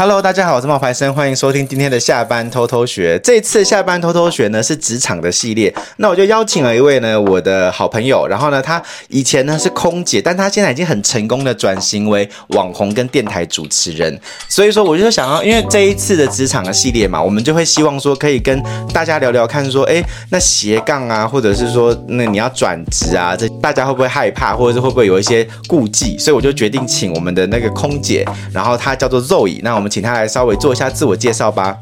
Hello，大家好，我是冒牌生，欢迎收听今天的下班偷偷学。这次下班偷偷学呢是职场的系列，那我就邀请了一位呢我的好朋友，然后呢他以前呢是空姐，但他现在已经很成功的转型为网红跟电台主持人。所以说我就想要，因为这一次的职场的系列嘛，我们就会希望说可以跟大家聊聊看，说哎那斜杠啊，或者是说那你要转职啊，这大家会不会害怕，或者是会不会有一些顾忌？所以我就决定请我们的那个空姐，然后她叫做 Zoe，那我们。请他来稍微做一下自我介绍吧。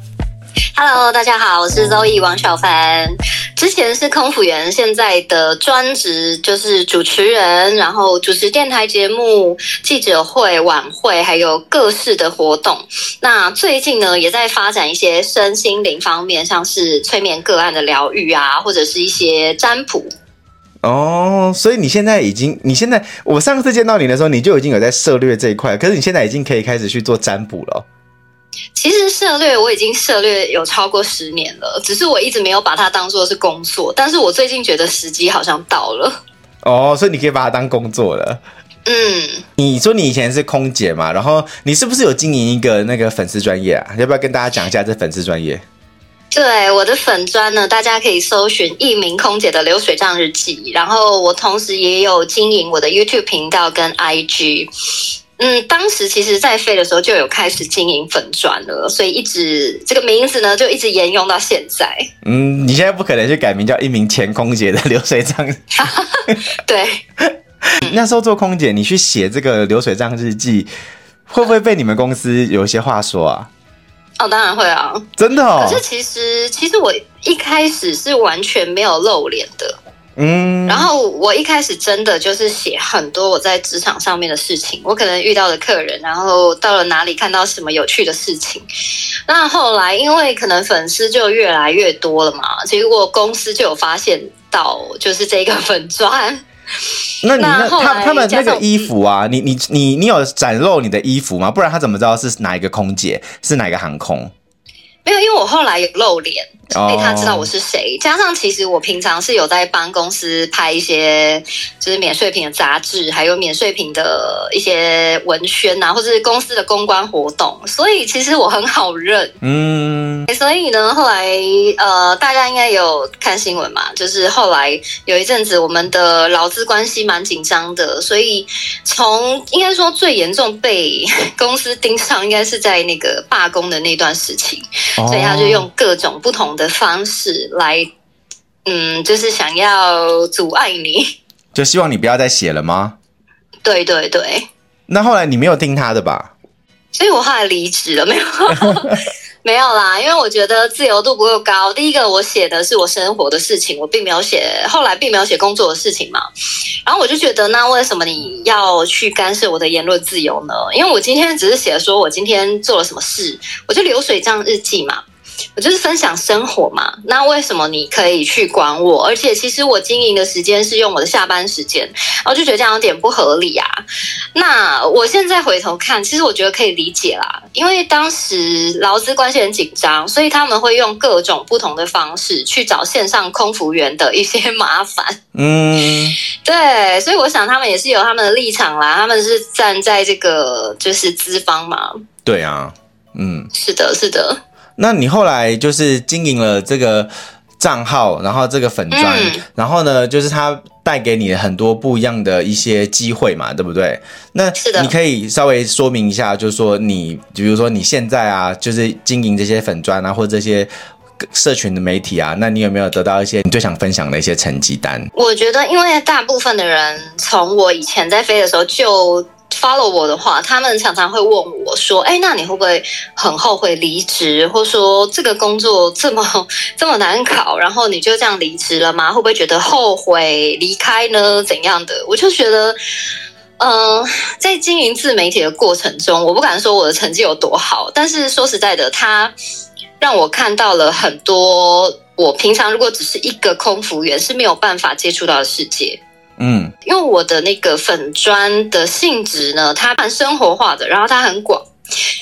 Hello，大家好，我是 Zoe 王小凡，之前是空服员，现在的专职就是主持人，然后主持电台节目、记者会、晚会，还有各式的活动。那最近呢，也在发展一些身心灵方面，像是催眠个案的疗愈啊，或者是一些占卜。哦，所以你现在已经，你现在我上次见到你的时候，你就已经有在涉略这一块，可是你现在已经可以开始去做占卜了。其实涉略我已经涉略有超过十年了，只是我一直没有把它当做是工作。但是我最近觉得时机好像到了。哦，所以你可以把它当工作了。嗯，你说你以前是空姐嘛，然后你是不是有经营一个那个粉丝专业啊？要不要跟大家讲一下这粉丝专业？对，我的粉专呢，大家可以搜寻“一名空姐的流水账日记”，然后我同时也有经营我的 YouTube 频道跟 IG。嗯，当时其实，在飞的时候就有开始经营粉砖了，所以一直这个名字呢就一直沿用到现在。嗯，你现在不可能去改名叫“一名前空姐的流水账”。对，那时候做空姐，你去写这个流水账日记，会不会被你们公司有一些话说啊？哦，当然会啊，真的哦。可是其实，其实我一开始是完全没有露脸的。嗯，然后我一开始真的就是写很多我在职场上面的事情，我可能遇到的客人，然后到了哪里看到什么有趣的事情。那后来因为可能粉丝就越来越多了嘛，结果公司就有发现到就是这个粉钻。那你 那他他们那个衣服啊，你你你你有展露你的衣服吗？不然他怎么知道是哪一个空姐，是哪个航空？没有，因为我后来有露脸。所以他知道我是谁，加上其实我平常是有在帮公司拍一些就是免税品的杂志，还有免税品的一些文宣啊，或者是公司的公关活动，所以其实我很好认。嗯，所以呢，后来呃，大家应该有看新闻嘛，就是后来有一阵子我们的劳资关系蛮紧张的，所以从应该说最严重被 公司盯上，应该是在那个罢工的那段时期，所以他就用各种不同的方式来，嗯，就是想要阻碍你，就希望你不要再写了吗？对对对。那后来你没有听他的吧？所以我后来离职了，没有，没有啦，因为我觉得自由度不够高。第一个，我写的是我生活的事情，我并没有写，后来并没有写工作的事情嘛。然后我就觉得，那为什么你要去干涉我的言论自由呢？因为我今天只是写说我今天做了什么事，我就流水账日记嘛。我就是分享生活嘛，那为什么你可以去管我？而且其实我经营的时间是用我的下班时间，然后就觉得这样有点不合理啊。那我现在回头看，其实我觉得可以理解啦，因为当时劳资关系很紧张，所以他们会用各种不同的方式去找线上空服员的一些麻烦。嗯，对，所以我想他们也是有他们的立场啦，他们是站在这个就是资方嘛。对啊，嗯，是的，是的。那你后来就是经营了这个账号，然后这个粉砖，嗯、然后呢，就是它带给你很多不一样的一些机会嘛，对不对？那你可以稍微说明一下，就是说你，比如说你现在啊，就是经营这些粉砖啊，或者这些社群的媒体啊，那你有没有得到一些你最想分享的一些成绩单？我觉得，因为大部分的人从我以前在飞的时候就。Follow 我的话，他们常常会问我说：“哎，那你会不会很后悔离职？或说这个工作这么 这么难考，然后你就这样离职了吗？会不会觉得后悔离开呢？怎样的？”我就觉得，嗯、在经营自媒体的过程中，我不敢说我的成绩有多好，但是说实在的，它让我看到了很多我平常如果只是一个空服员是没有办法接触到的世界。嗯，因为我的那个粉砖的性质呢，它蛮生活化的，然后它很广，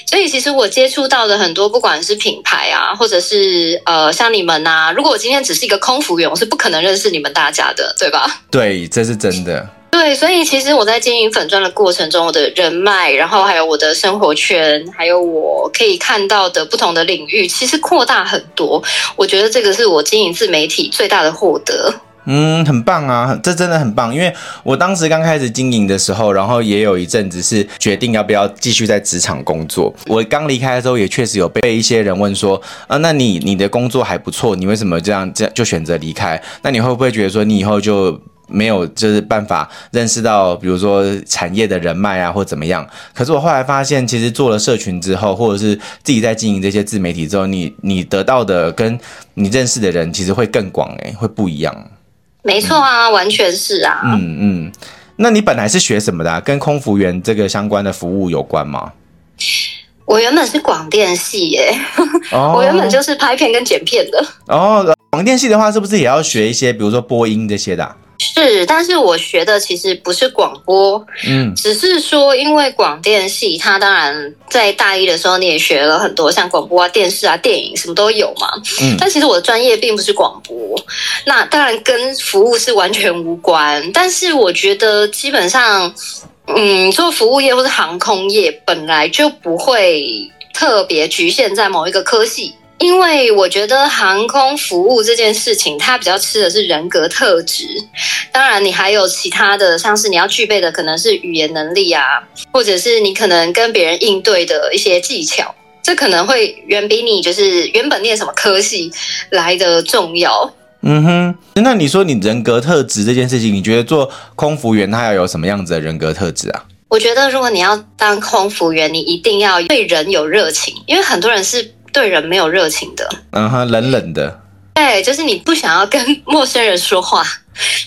所以其实我接触到的很多，不管是品牌啊，或者是呃像你们呐，如果我今天只是一个空服员，我是不可能认识你们大家的，对吧？对，这是真的。对，所以其实我在经营粉砖的过程中，我的人脉，然后还有我的生活圈，还有我可以看到的不同的领域，其实扩大很多。我觉得这个是我经营自媒体最大的获得。嗯，很棒啊，这真的很棒。因为我当时刚开始经营的时候，然后也有一阵子是决定要不要继续在职场工作。我刚离开的时候，也确实有被一些人问说，啊，那你你的工作还不错，你为什么这样这样就选择离开？那你会不会觉得说，你以后就没有就是办法认识到，比如说产业的人脉啊，或怎么样？可是我后来发现，其实做了社群之后，或者是自己在经营这些自媒体之后，你你得到的跟你认识的人，其实会更广，诶，会不一样。没错啊，嗯、完全是啊。嗯嗯，那你本来是学什么的、啊？跟空服员这个相关的服务有关吗？我原本是广电系耶，哦、我原本就是拍片跟剪片的。哦，广电系的话，是不是也要学一些，比如说播音这些的、啊？是，但是我学的其实不是广播，嗯，只是说因为广电系，它当然在大一的时候你也学了很多，像广播啊、电视啊、电影什么都有嘛，嗯，但其实我的专业并不是广播，那当然跟服务是完全无关，但是我觉得基本上，嗯，做服务业或是航空业本来就不会特别局限在某一个科系。因为我觉得航空服务这件事情，它比较吃的是人格特质。当然，你还有其他的，像是你要具备的可能是语言能力啊，或者是你可能跟别人应对的一些技巧，这可能会远比你就是原本念什么科系来的重要。嗯哼，那你说你人格特质这件事情，你觉得做空服员他要有什么样子的人格特质啊？我觉得如果你要当空服员，你一定要对人有热情，因为很多人是。对人没有热情的，嗯哼，冷冷的。对，就是你不想要跟 陌生人说话，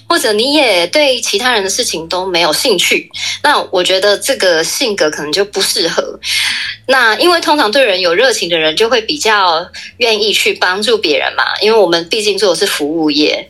或者你也对其他人的事情都没有兴趣。那我觉得这个性格可能就不适合。那因为通常对人有热情的人，就会比较愿意去帮助别人嘛。因为我们毕竟做的是服务业，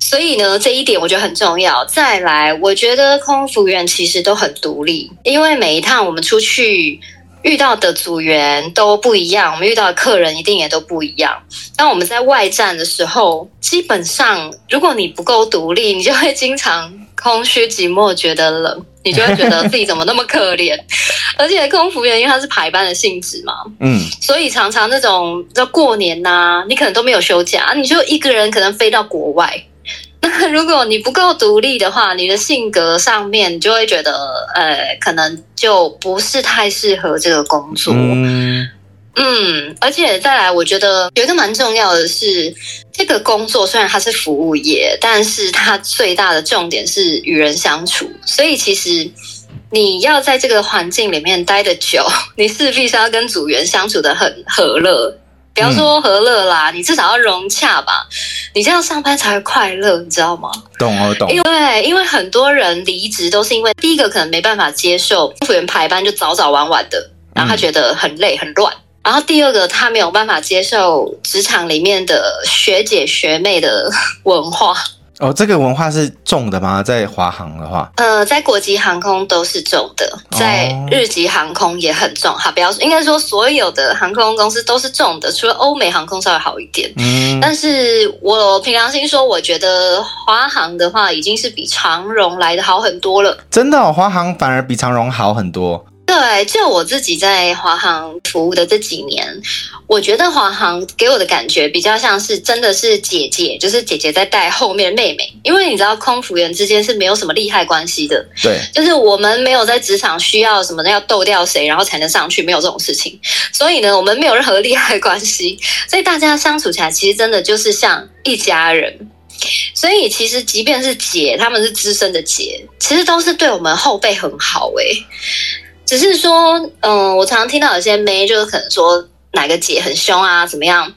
所以呢，这一点我觉得很重要。再来，我觉得空服员其实都很独立，因为每一趟我们出去。遇到的组员都不一样，我们遇到的客人一定也都不一样。当我们在外站的时候，基本上如果你不够独立，你就会经常空虚寂寞，觉得冷，你就会觉得自己怎么那么可怜。而且空服员因为他是排班的性质嘛，嗯，所以常常那种在过年呐、啊，你可能都没有休假，你就一个人可能飞到国外。那 如果你不够独立的话，你的性格上面你就会觉得，呃，可能就不是太适合这个工作。嗯，嗯，而且再来，我觉得有一个蛮重要的是，这个工作虽然它是服务业，但是它最大的重点是与人相处。所以其实你要在这个环境里面待得久，你势必是要跟组员相处的很和乐。不要说和乐啦，嗯、你至少要融洽吧，你这样上班才会快乐，你知道吗？懂哦，懂。因为因为很多人离职都是因为第一个可能没办法接受空服员排班就早早晚晚的，然后他觉得很累很乱，嗯、然后第二个他没有办法接受职场里面的学姐学妹的文化。哦，这个文化是重的吗？在华航的话，呃，在国际航空都是重的，在日籍航空也很重。哈，不要说，应该说所有的航空公司都是重的，除了欧美航空稍微好一点。嗯，但是我凭良心说，我觉得华航的话已经是比长荣来的好很多了。真的哦，华航反而比长荣好很多。对，就我自己在华航服务的这几年，我觉得华航给我的感觉比较像是真的是姐姐，就是姐姐在带后面的妹妹。因为你知道，空服员之间是没有什么利害关系的。对，就是我们没有在职场需要什么的要斗掉谁，然后才能上去，没有这种事情。所以呢，我们没有任何利害关系，所以大家相处起来其实真的就是像一家人。所以其实即便是姐，他们是资深的姐，其实都是对我们后辈很好诶、欸只是说，嗯，我常常听到有些妹，就是可能说哪个姐很凶啊，怎么样？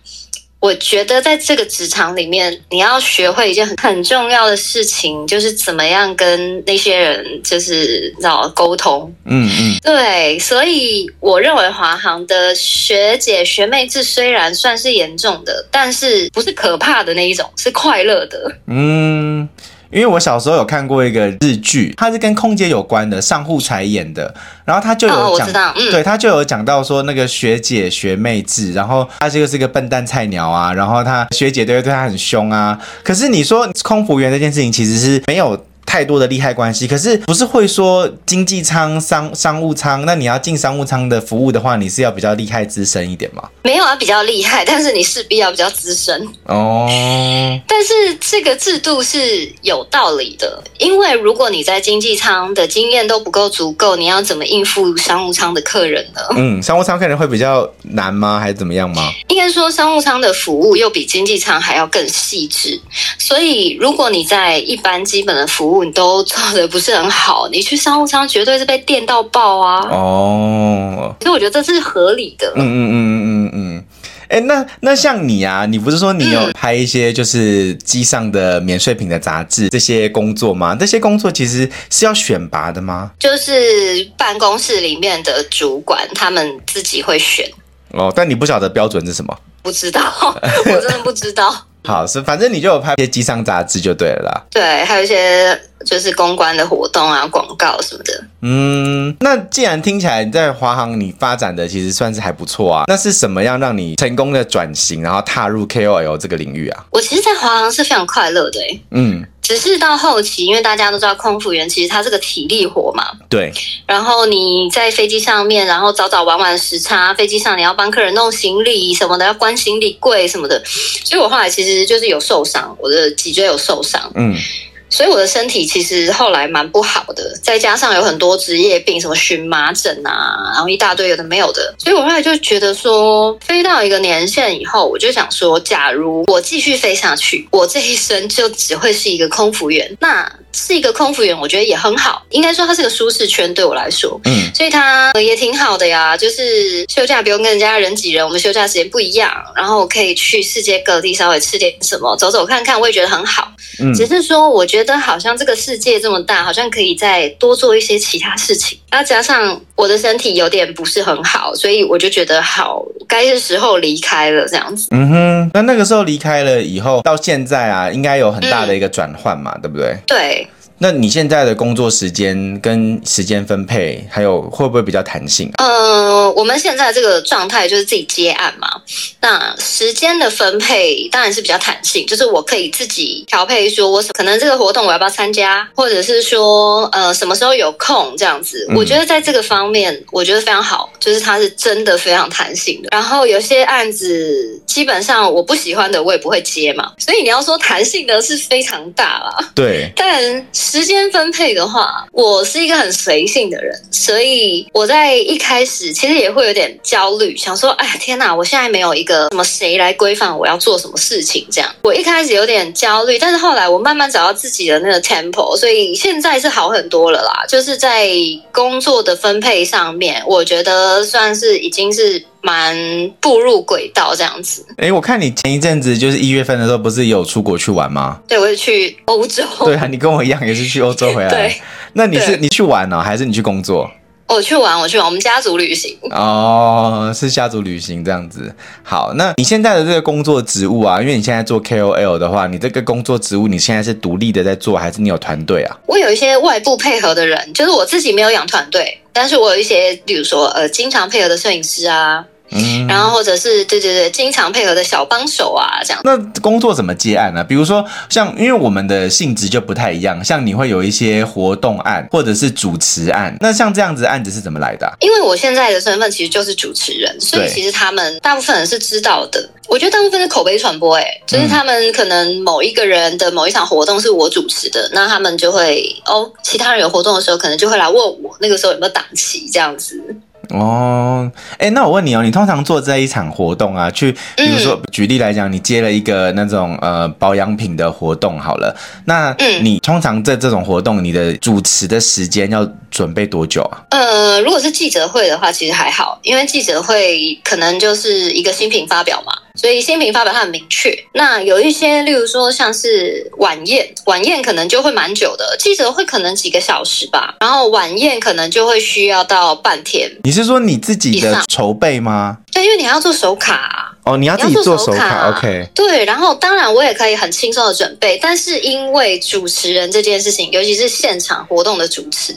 我觉得在这个职场里面，你要学会一件很很重要的事情，就是怎么样跟那些人就是知道沟通。嗯嗯，对，所以我认为华航的学姐学妹制虽然算是严重的，但是不是可怕的那一种，是快乐的。嗯。因为我小时候有看过一个日剧，它是跟空姐有关的，上户彩演的，然后他就有讲，哦、我知道，嗯、对，他就有讲到说那个学姐学妹制，然后他这个是个笨蛋菜鸟啊，然后他学姐都会对他很凶啊。可是你说空服员这件事情其实是没有太多的利害关系。可是不是会说经济舱、商商务舱？那你要进商务舱的服务的话，你是要比较厉害资深一点吗？没有啊，比较厉害，但是你势必要比较资深哦。但是这个制度是有道理的，因为如果你在经济舱的经验都不够足够，你要怎么应付商务舱的客人呢？嗯，商务舱客人会比较难吗？还是怎么样吗？应该说商务舱的服务又比经济舱还要更细致，所以如果你在一般基本的服务你都做的不是很好，你去商务舱绝对是被电到爆啊！哦，所以我觉得这是合理的。嗯嗯嗯嗯嗯嗯。哎，那那像你啊，你不是说你有拍一些就是机上的免税品的杂志这些工作吗？这些工作其实是要选拔的吗？就是办公室里面的主管他们自己会选。哦，但你不晓得标准是什么？不知道，我真的不知道。好，是反正你就有拍一些机上杂志就对了啦。对，还有一些就是公关的活动啊、广告什么的。嗯，那既然听起来你在华航你发展的其实算是还不错啊，那是什么样让你成功的转型，然后踏入 KOL 这个领域啊？我其实，在华航是非常快乐的欸。嗯。只是到后期，因为大家都知道空服员其实他是个体力活嘛，对。然后你在飞机上面，然后早早晚晚时差，飞机上你要帮客人弄行李什么的，要关行李柜什么的，所以我后来其实就是有受伤，我的脊椎有受伤，嗯。所以我的身体其实后来蛮不好的，再加上有很多职业病，什么荨麻疹啊，然后一大堆有的没有的，所以我后来就觉得说，飞到一个年限以后，我就想说，假如我继续飞下去，我这一生就只会是一个空服员，那。是一个空服员，我觉得也很好。应该说，它是个舒适圈，对我来说，嗯，所以它也挺好的呀。就是休假不用跟人家人挤人，我们休假时间不一样，然后我可以去世界各地稍微吃点什么，走走看看，我也觉得很好。嗯，只是说，我觉得好像这个世界这么大，好像可以再多做一些其他事情。然后加上我的身体有点不是很好，所以我就觉得好，该是时候离开了这样子。嗯哼，那那个时候离开了以后，到现在啊，应该有很大的一个转换嘛，嗯，对不对？对。那你现在的工作时间跟时间分配，还有会不会比较弹性啊？呃，我们现在这个状态就是自己接案嘛。那时间的分配当然是比较弹性，就是我可以自己调配，说我可能这个活动我要不要参加，或者是说呃什么时候有空这样子。我觉得在这个方面，我觉得非常好，就是它是真的非常弹性的。然后有些案子基本上我不喜欢的，我也不会接嘛。所以你要说弹性的是非常大啦。对，但。时间分配的话，我是一个很随性的人，所以我在一开始其实也会有点焦虑，想说，哎呀，天哪，我现在没有一个什么谁来规范我要做什么事情，这样。我一开始有点焦虑，但是后来我慢慢找到自己的那个 tempo，所以现在是好很多了啦。就是在工作的分配上面，我觉得算是已经是。蛮步入轨道这样子。哎，我看你前一阵子就是一月份的时候，不是有出国去玩吗？对，我是去欧洲。对啊，你跟我一样，也是去欧洲回来。对，那你是你去玩呢，还是你去工作？我去玩，我去玩，我们家族旅行。哦，是家族旅行这样子。好，那你现在的这个工作职务啊，因为你现在做 KOL 的话，你这个工作职务，你现在是独立的在做，还是你有团队啊？我有一些外部配合的人，就是我自己没有养团队，但是我有一些，比如说呃，经常配合的摄影师啊。嗯，然后或者是对对对，经常配合的小帮手啊，这样。那工作怎么接案呢？比如说像，因为我们的性质就不太一样，像你会有一些活动案或者是主持案。那像这样子的案子是怎么来的啊？因为我现在的身份其实就是主持人，所以其实他们大部分人是知道的。我觉得大部分是口碑传播，哎，就是他们可能某一个人的某一场活动是我主持的，那他们就会哦，其他人有活动的时候，可能就会来问我那个时候有没有档期这样子。哦，哎，那我问你哦，你通常做这一场活动啊，去，比如说、嗯、举例来讲，你接了一个那种呃保养品的活动好了，那你通常在这种活动，你的主持的时间要准备多久啊？呃，如果是记者会的话，其实还好，因为记者会可能就是一个新品发表嘛。所以新品发表它很明确，那有一些，例如说像是晚宴，晚宴可能就会蛮久的，记者会可能几个小时吧，然后晚宴可能就会需要到半天。你是说你自己的筹备吗？对，因为你还要做手卡啊。哦，你要自己做手卡，OK？对，然后当然我也可以很轻松的准备，但是因为主持人这件事情，尤其是现场活动的主持，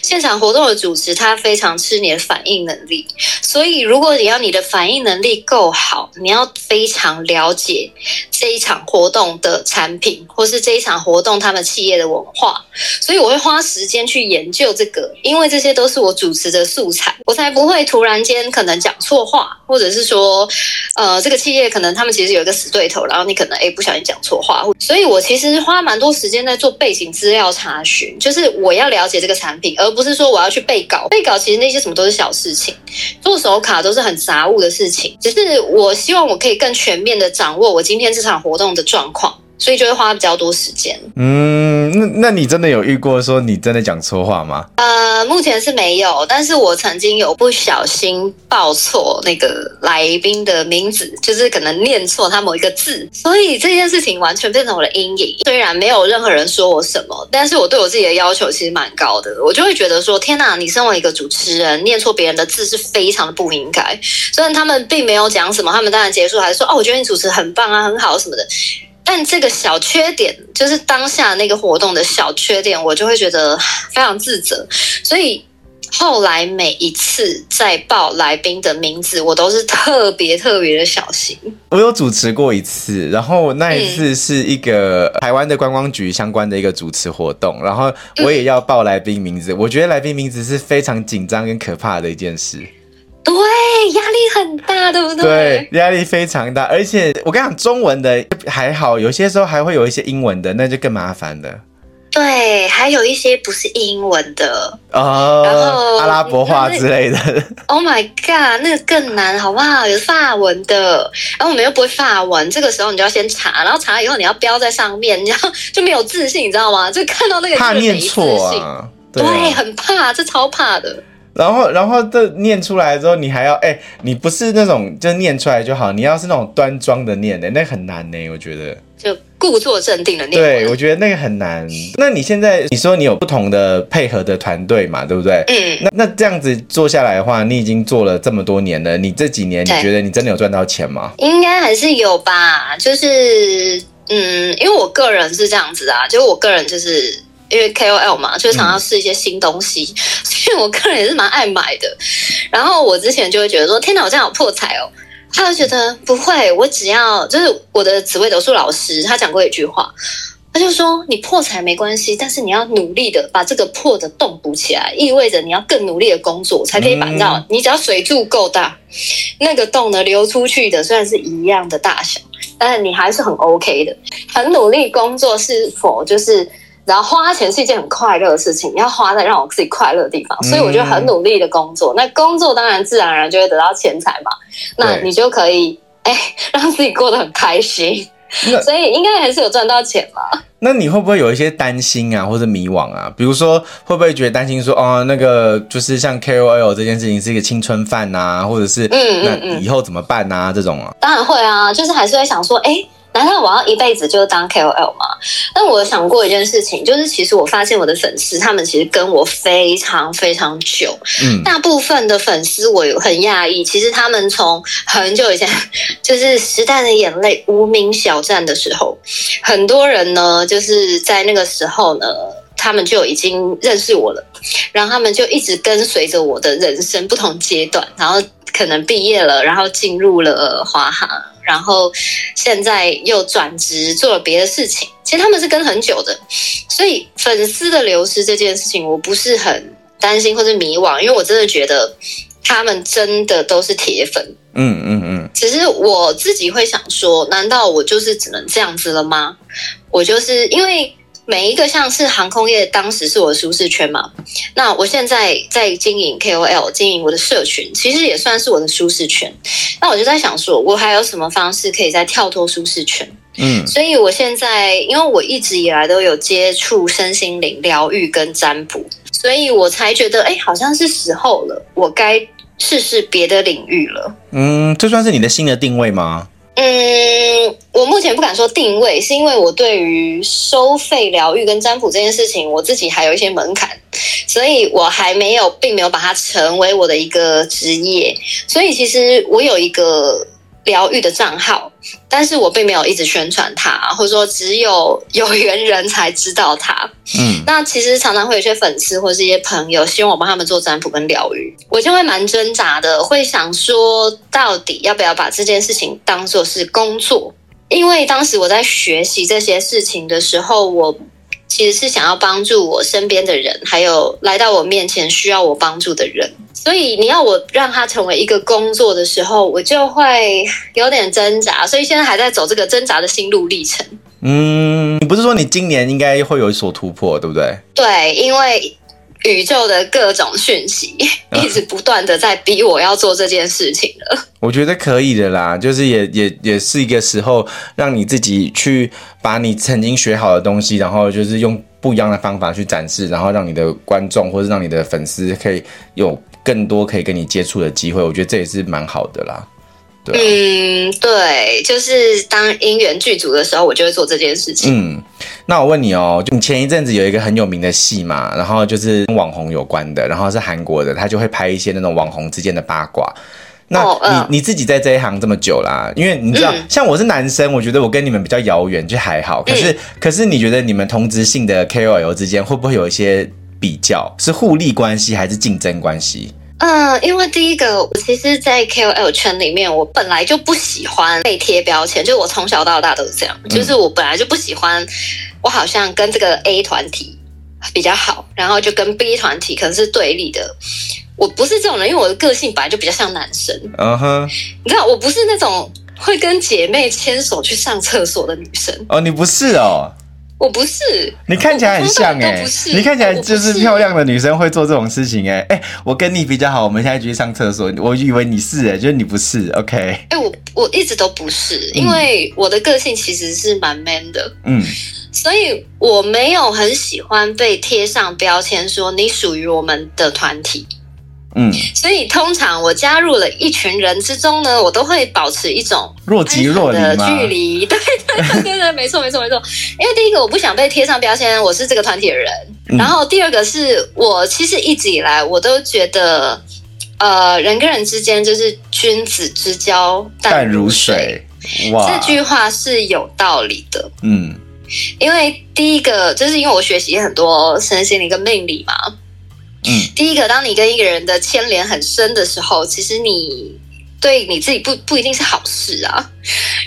现场活动的主持他非常吃你的反应能力，所以如果你要你的反应能力够好，你要非常了解这一场活动的产品，或是这一场活动他们企业的文化，所以我会花时间去研究这个，因为这些都是我主持的素材，我才不会突然间可能讲错话，或者是说。呃，呃这个企业可能他们其实有一个死对头，然后你可能诶不小心讲错话，所以我其实花蛮多时间在做背景资料查询，就是我要了解这个产品，而不是说我要去背稿。背稿其实那些什么都是小事情，做手卡都是很杂物的事情，只是我希望我可以更全面的掌握我今天这场活动的状况。所以就会花比较多时间。嗯，那那你真的有遇过说你真的讲错话吗？呃，目前是没有，但是我曾经有不小心报错那个来宾的名字，就是可能念错他某一个字，所以这件事情完全变成我的阴影。虽然没有任何人说我什么，但是我对我自己的要求其实蛮高的，我就会觉得说，天哪，你身为一个主持人，念错别人的字是非常的不应该。虽然他们并没有讲什么，他们当然结束还是说，哦，我觉得你主持很棒啊，很好什么的。但这个小缺点，就是当下那个活动的小缺点，我就会觉得非常自责。所以后来每一次在报来宾的名字，我都是特别特别的小心。我有主持过一次，然后那一次是一个台湾的观光局相关的一个主持活动，然后我也要报来宾名字。我觉得来宾名字是非常紧张跟可怕的一件事。对，压力很大，对不对？对，压力非常大，而且我跟你讲，中文的还好，有些时候还会有一些英文的，那就更麻烦了。对，还有一些不是英文的哦，然后阿拉伯话之类的。Oh my god，那个更难，好不好？有法文的，然后我们又不会法文，这个时候你就要先查，然后查了以后你要标在上面，然后就没有自信，你知道吗？就看到那个怕念错啊，对，很怕，这超怕的。然后，然后这念出来之后，你还要哎，你不是那种就念出来就好，你要是那种端庄的念的，那很难呢，我觉得。就故作镇定的念。对，我觉得那个很难。那你现在你说你有不同的配合的团队嘛，对不对？嗯。那那这样子做下来的话，你已经做了这么多年了，你这几年你觉得你真的有赚到钱吗？应该还是有吧，就是嗯，因为我个人是这样子啊，就是我个人就是。因为 KOL 嘛，就想要试一些新东西，嗯，所以我个人也是蛮爱买的。然后我之前就会觉得说：“天哪，我这样好破财哦！”他就觉得不会，我只要就是我的紫薇斗数老师，他讲过一句话，他就说：“你破财没关系，但是你要努力的把这个破的洞补起来，意味着你要更努力的工作，才可以把到。你只要水柱够大，那个洞呢流出去的虽然是一样的大小，但是你还是很 OK 的。很努力工作是否就是？”然后花钱是一件很快乐的事情，你要花在让我自己快乐的地方，所以我就很努力的工作。嗯、那工作当然自然而然就会得到钱财嘛，那你就可以哎让自己过得很开心，所以应该还是有赚到钱嘛。那你会不会有一些担心啊，或者迷惘啊？比如说会不会觉得担心说哦，那个就是像 KOL 这件事情是一个青春饭啊，或者是嗯，嗯，嗯那以后怎么办啊？这种啊，当然会啊，就是还是会想说哎。难道我要一辈子就当 KOL 吗？但我想过一件事情，就是其实我发现我的粉丝他们其实跟我非常非常久。嗯，大部分的粉丝我有很讶异，其实他们从很久以前，就是《时代的眼泪》无名小站的时候，很多人呢就是在那个时候呢，他们就已经认识我了，然后他们就一直跟随着我的人生不同阶段，然后可能毕业了，然后进入了华航。然后现在又转职做了别的事情，其实他们是跟很久的，所以粉丝的流失这件事情，我不是很担心或者迷惘，因为我真的觉得他们真的都是铁粉。嗯嗯嗯。只是我自己会想说，难道我就是只能这样子了吗？我就是因为。每一个像是航空业，当时是我的舒适圈嘛。那我现在在经营 KOL，经营我的社群，其实也算是我的舒适圈。那我就在想说，我还有什么方式可以再跳脱舒适圈？嗯，所以我现在，因为我一直以来都有接触身心灵疗愈跟占卜，所以我才觉得，哎，好像是时候了，我该试试别的领域了。嗯，这算是你的新的定位吗？嗯，我目前不敢说定位，是因为我对于收费疗愈跟占卜这件事情，我自己还有一些门槛，所以我还没有，并没有把它成为我的一个职业。所以其实我有一个疗愈的账号，但是我并没有一直宣传它，或者说只有 有缘人才知道它。嗯，那其实常常会有些粉丝或是一些朋友希望我帮他们做占卜跟疗愈，我就会蛮挣扎的，会想说到底要不要把这件事情当做是工作？因为当时我在学习这些事情的时候，我其实是想要帮助我身边的人，还有来到我面前需要我帮助的人。所以你要我让他成为一个工作的时候，我就会有点挣扎。所以现在还在走这个挣扎的心路历程。嗯，你不是说你今年应该会有所突破，对不对？对，因为宇宙的各种讯息 一直不断的在逼我要做这件事情了。我觉得可以的啦，就是也也也是一个时候，让你自己去把你曾经学好的东西，然后就是用不一样的方法去展示，然后让你的观众或者让你的粉丝可以有。更多可以跟你接触的机会，我觉得这也是蛮好的啦。对啊。嗯，对，就是当因缘剧组的时候，我就会做这件事情。嗯，那我问你哦，就你前一阵子有一个很有名的戏嘛，然后就是跟网红有关的，然后是韩国的，他就会拍一些那种网红之间的八卦。那你、你自己在这一行这么久啦，因为你知道，嗯、像我是男生，我觉得我跟你们比较遥远，就还好。可是、嗯、可是你觉得你们同职性的 KOL 之间会不会有一些？比较是互利关系还是竞争关系？嗯，因为第一个，我其实，在 KOL 圈里面，我本来就不喜欢被贴标签，就我从小到大都是这样，就是我本来就不喜欢，我好像跟这个 A 团体比较好，然后就跟 B 团体可能是对立的。我不是这种人，因为我的个性本来就比较像男生。嗯哼，你知道，我不是那种会跟姐妹牵手去上厕所的女生。哦，你不是哦。我不是，你看起来很像哎、欸，你看起来就是漂亮的女生会做这种事情哎、欸、哎、欸，我跟你比较好，我们现在去上厕所，我以为你是哎、欸，就是你不是，OK？哎、欸，我我一直都不是，因为我的个性其实是蛮 man 的，嗯，所以我没有很喜欢被贴上标签，说你属于我们的团体。嗯，所以通常我加入了一群人之中呢，我都会保持一种若即若离的距离。对对对对对，没错没错没错。因为第一个我不想被贴上标签，我是这个团体的人。嗯、然后第二个是我其实一直以来我都觉得，呃，人跟人之间就是君子之交淡如水。哇，这句话是有道理的。嗯，因为第一个就是因为我学习很多身心灵跟命理嘛。嗯，第一个，当你跟一个人的牵连很深的时候，其实你对你自己不不一定是好事啊。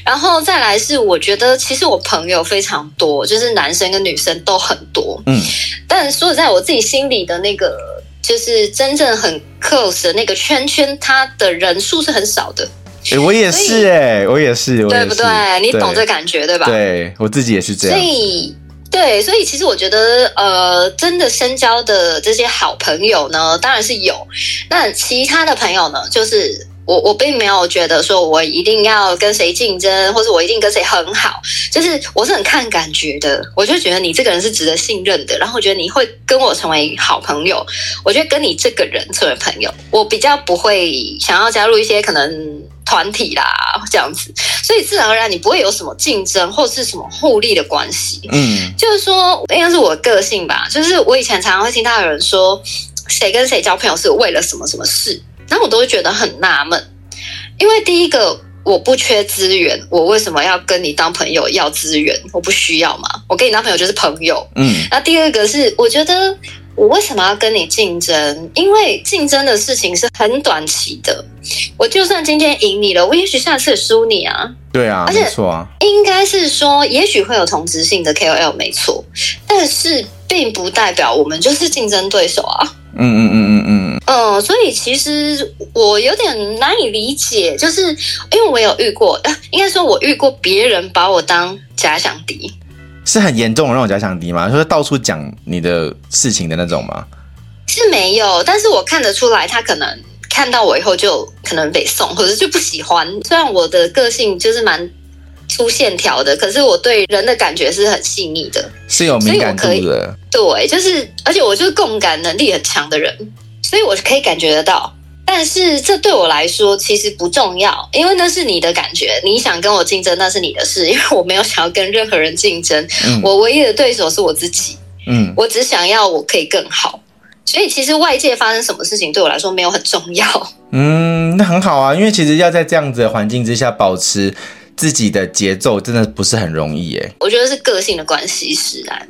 然后再来是，我觉得其实我朋友非常多，就是男生跟女生都很多。嗯，但说实在，我自己心里的那个就是真正很 close 的那个圈圈，他的人数是很少的。欸、我也是哎、欸，我也是，对不对？你懂这感觉对，对吧？对，我自己也是这样。所以。对，所以其实我觉得，呃，真的深交的这些好朋友呢，当然是有。那其他的朋友呢，就是我我并没有觉得说我一定要跟谁竞争，或者我一定跟谁很好，就是我是很看感觉的。我就觉得你这个人是值得信任的，然后我觉得你会跟我成为好朋友，我觉得跟你这个人成为朋友，我比较不会想要加入一些可能。团体啦，这样子，所以自然而然你不会有什么竞争或是什么互利的关系。嗯，就是说，应该是我的个性吧。就是我以前常常会听到有人说，谁跟谁交朋友是为了什么什么事，然后我都会觉得很纳闷。因为第一个，我不缺资源，我为什么要跟你当朋友要资源？我不需要嘛，我跟你当朋友就是朋友。嗯，那第二个是，我觉得。我为什么要跟你竞争？因为竞争的事情是很短期的。我就算今天赢你了，我也许下次也输你啊。对啊，而且没错啊。应该是说，也许会有同质性的 KOL，没错，但是并不代表我们就是竞争对手啊。嗯嗯嗯嗯嗯。嗯，所以其实我有点难以理解，就是因为我有遇过，啊，应该说我遇过别人把我当假想敌。是很严重的那种假想敌吗？就是到处讲你的事情的那种吗？是没有，但是我看得出来，他可能看到我以后就可能被送，或者就不喜欢。虽然我的个性就是蛮粗线条的，可是我对人的感觉是很细腻的，是有敏感度的。对，就是而且我就是共感能力很强的人，所以我是可以感觉得到。但是这对我来说其实不重要，因为那是你的感觉。你想跟我竞争，那是你的事，因为我没有想要跟任何人竞争。嗯，我唯一的对手是我自己。嗯，我只想要我可以更好。所以其实外界发生什么事情对我来说没有很重要。嗯，那很好啊，因为其实要在这样子的环境之下保持自己的节奏，真的不是很容易耶。我觉得是个性的关系，使然。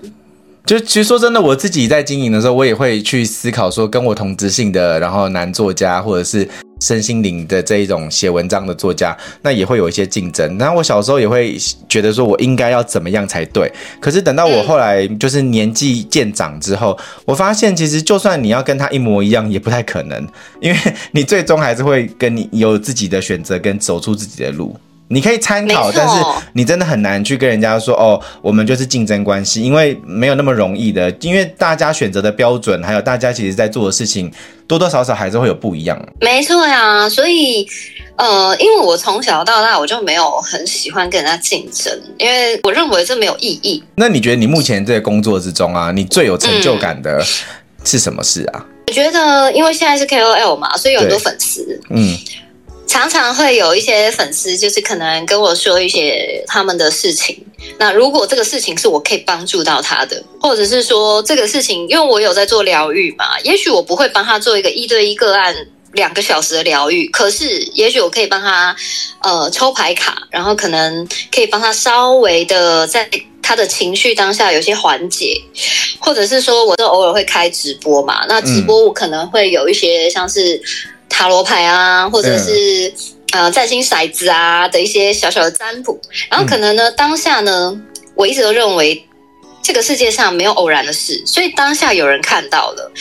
就其实说真的，我自己在经营的时候，我也会去思考说，跟我同职性的，然后男作家或者是身心灵的这一种写文章的作家，那也会有一些竞争。然后我小时候也会觉得说，我应该要怎么样才对。可是等到我后来就是年纪渐长之后，我发现其实就算你要跟他一模一样，也不太可能，因为 你最终还是会跟你有自己的选择，跟走出自己的路。你可以参考，但是你真的很难去跟人家说哦，我们就是竞争关系，因为没有那么容易的，因为大家选择的标准，还有大家其实在做的事情，多多少少还是会有不一样。没错呀，所以呃，因为我从小到大我就没有很喜欢跟人家竞争，因为我认为这没有意义。那你觉得你目前这个工作之中啊，你最有成就感的是什么事啊？我觉得，因为现在是 KOL 嘛，所以有很多粉丝，嗯。常常会有一些粉丝，就是可能跟我说一些他们的事情。那如果这个事情是我可以帮助到他的，或者是说这个事情，因为我有在做疗愈嘛，也许我不会帮他做一个一对一个案两个小时的疗愈，可是也许我可以帮他呃抽牌卡，然后可能可以帮他稍微的在他的情绪当下有些缓解，或者是说我都偶尔会开直播嘛，那直播我可能会有一些像是。塔罗牌啊，或者是、嗯、呃占星骰子啊的一些小小的占卜，然后可能呢，当下呢，我一直都认为这个世界上没有偶然的事，所以当下有人看到了，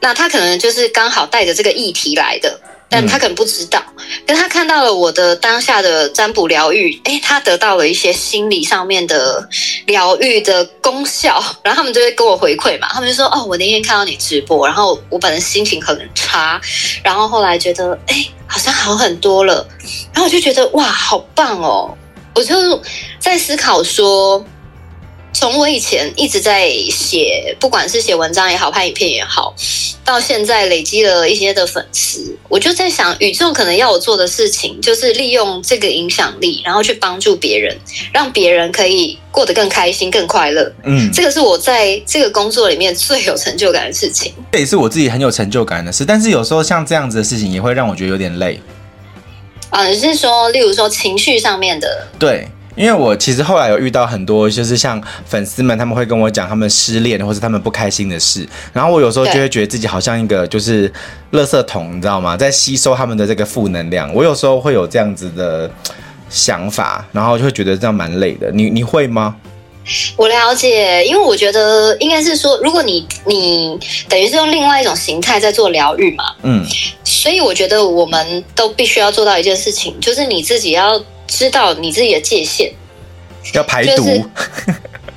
那他可能就是刚好带着这个议题来的。但他可能不知道，但他看到了我的当下的占卜疗愈，诶，他得到了一些心理上面的疗愈的功效，然后他们就会跟我回馈嘛，他们就说，哦，我那天看到你直播，然后我本来心情很差，然后后来觉得，诶，好像好很多了，然后我就觉得，哇，好棒哦，我就在思考说。从我以前一直在写，不管是写文章也好，拍影片也好，到现在累积了一些的粉丝，我就在想，宇宙可能要我做的事情，就是利用这个影响力，然后去帮助别人，让别人可以过得更开心、更快乐。嗯，这个是我在这个工作里面最有成就感的事情。这也是我自己很有成就感的事，但是有时候像这样子的事情，也会让我觉得有点累。啊，你是说，例如说情绪上面的？对。因为我其实后来有遇到很多，就是像粉丝们，他们会跟我讲他们失恋或是他们不开心的事，然后我有时候就会觉得自己好像一个就是垃圾桶，你知道吗？在吸收他们的这个负能量。我有时候会有这样子的想法，然后就会觉得这样蛮累的。你你会吗？我了解，因为我觉得应该是说，如果你你等于是用另外一种形态在做疗愈嘛，嗯，所以我觉得我们都必须要做到一件事情，就是你自己要。知道你自己的界限，要排毒，就是，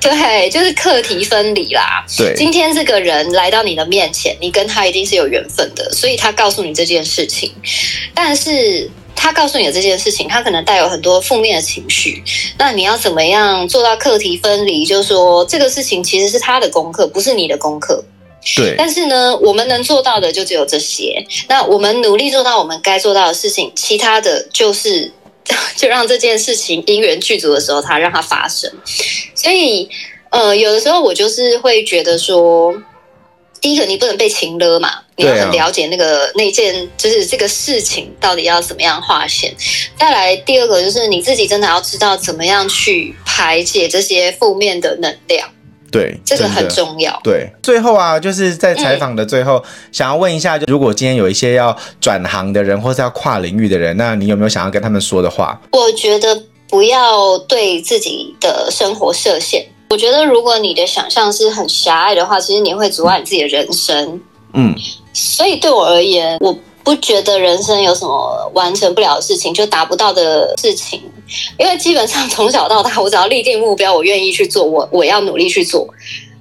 对，就是课题分离啦。对，今天这个人来到你的面前，你跟他一定是有缘分的，所以他告诉你这件事情。但是他告诉你的这件事情，他可能带有很多负面的情绪。那你要怎么样做到课题分离？就是说，这个事情其实是他的功课，不是你的功课。对。但是呢，我们能做到的就只有这些。那我们努力做到我们该做到的事情，其他的就是。就让这件事情因缘具足的时候，它让它发生。所以，呃，有的时候我就是会觉得说，第一个你不能被情勒嘛，你要很了解那个那件就是这个事情到底要怎么样划线。再来，第二个就是你自己真的要知道怎么样去排解这些负面的能量。对，这个很重要。对，最后啊，就是在采访的最后，嗯、想要问一下，就如果今天有一些要转行的人，或是要跨领域的人，那你有没有想要跟他们说的话？我觉得不要对自己的生活设限。我觉得如果你的想象是很狭隘的话，其实你会阻碍你自己的人生。嗯，所以对我而言，我不觉得人生有什么完成不了的事情，就达不到的事情。因为基本上从小到大，我只要立定目标，我愿意去做，我我要努力去做，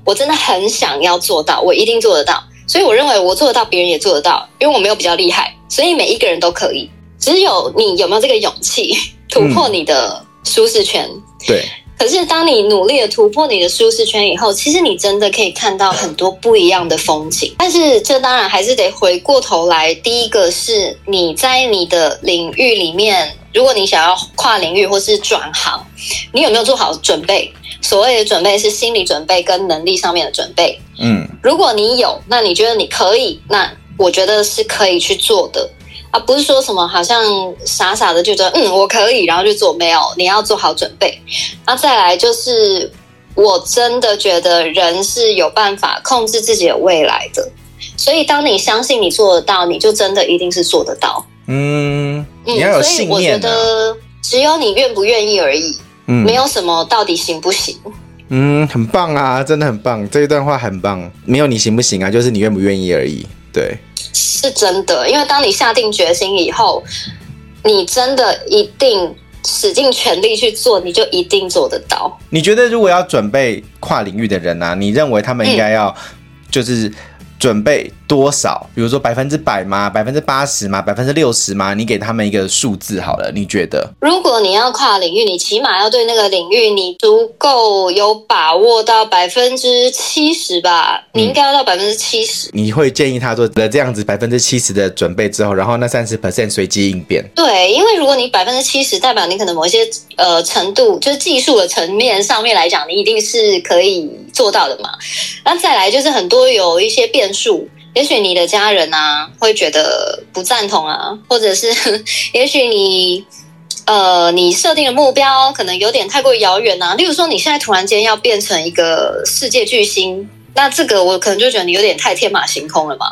我真的很想要做到，我一定做得到。所以我认为我做得到，别人也做得到，因为我没有比较厉害，所以每一个人都可以。只有你有没有这个勇气突破你的舒适圈？对。可是当你努力的突破你的舒适圈以后，其实你真的可以看到很多不一样的风景。但是这当然还是得回过头来，第一个是你在你的领域里面。如果你想要跨领域或是转行，你有没有做好准备？所谓的准备是心理准备跟能力上面的准备。嗯，如果你有，那你觉得你可以，那我觉得是可以去做的啊，不是说什么好像傻傻的就觉得嗯我可以，然后就做，没有，你要做好准备。那再来就是，我真的觉得人是有办法控制自己的未来的，所以当你相信你做得到，你就真的一定是做得到。嗯，你要有信念啊。嗯，所以我觉得只有你愿不愿意而已。嗯，没有什么到底行不行？嗯，很棒啊，真的很棒，这一段话很棒。没有你行不行啊，就是你愿不愿意而已。对，是真的，因为当你下定决心以后，你真的一定使尽全力去做，你就一定做得到。你觉得如果要准备跨领域的人啊，你认为他们应该要就是准备？多少？比如说百分之百吗？百分之八十吗？百分之六十吗？你给他们一个数字好了，你觉得？如果你要跨领域，你起码要对那个领域你足够有把握到百分之七十吧？你应该要到百分之七十。你会建议他做了这样子百分之七十的准备之后，然后那三十 percent 随机应变？对，因为如果你百分之七十，代表你可能某一些呃程度，就是技术的层面上面来讲，你一定是可以做到的嘛。那再来就是很多有一些变数。也许你的家人啊会觉得不赞同啊，或者是 也许你呃你设定的目标可能有点太过遥远啊。例如说你现在突然间要变成一个世界巨星，那这个我可能就觉得你有点太天马行空了嘛。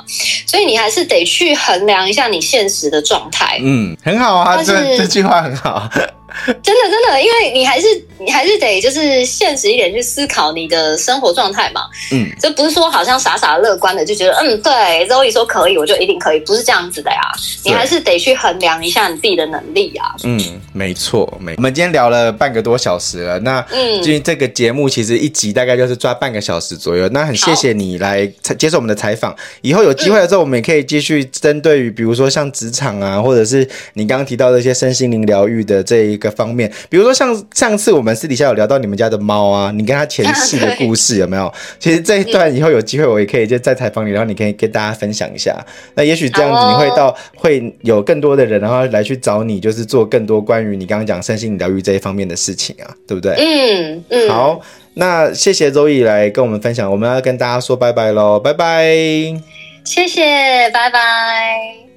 所以你还是得去衡量一下你现实的状态。嗯，很好啊，这这句话很好。真的真的，因为你还是你还是得就是现实一点去思考你的生活状态嘛。嗯，这不是说好像傻傻乐观的就觉得嗯对，Zoe 说可以我就一定可以，不是这样子的呀。你还是得去衡量一下你自己的能力啊。嗯，没错，没。我们今天聊了半个多小时了，那嗯，因为这个节目其实一集大概就是抓半个小时左右。那很谢谢你来接受我们的采访，以后有机会的时候我们也可以继续针对于比如说像职场啊，或者是你刚刚提到的一些身心灵疗愈的这一个方面，比如说像上次我们私底下有聊到你们家的猫啊，你跟它前世的故事有没有？其实这一段以后有机会我也可以就再采访你，然后你可以跟大家分享一下。那也许这样子你会到会有更多的人，然后来去找你，就是做更多关于你刚刚讲身心疗愈这一方面的事情啊，对不对？嗯嗯。好，那谢谢周易来跟我们分享，我们要跟大家说拜拜喽，拜拜。谢谢，拜拜。